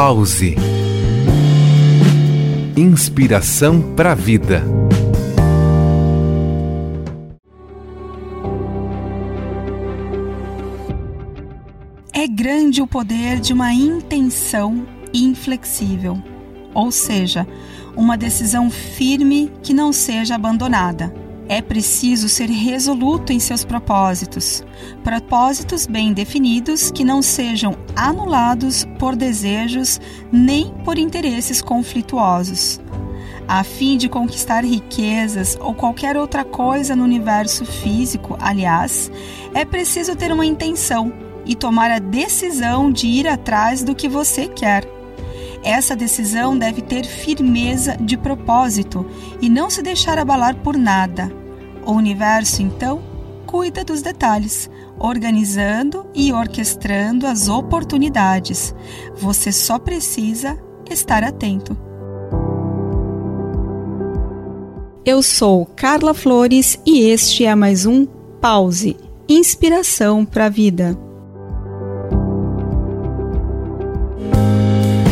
Pause. Inspiração para a vida. É grande o poder de uma intenção inflexível, ou seja, uma decisão firme que não seja abandonada. É preciso ser resoluto em seus propósitos, propósitos bem definidos que não sejam anulados por desejos nem por interesses conflituosos. A fim de conquistar riquezas ou qualquer outra coisa no universo físico, aliás, é preciso ter uma intenção e tomar a decisão de ir atrás do que você quer. Essa decisão deve ter firmeza de propósito e não se deixar abalar por nada. O universo, então, cuida dos detalhes, organizando e orquestrando as oportunidades. Você só precisa estar atento. Eu sou Carla Flores e este é mais um Pause Inspiração para a Vida.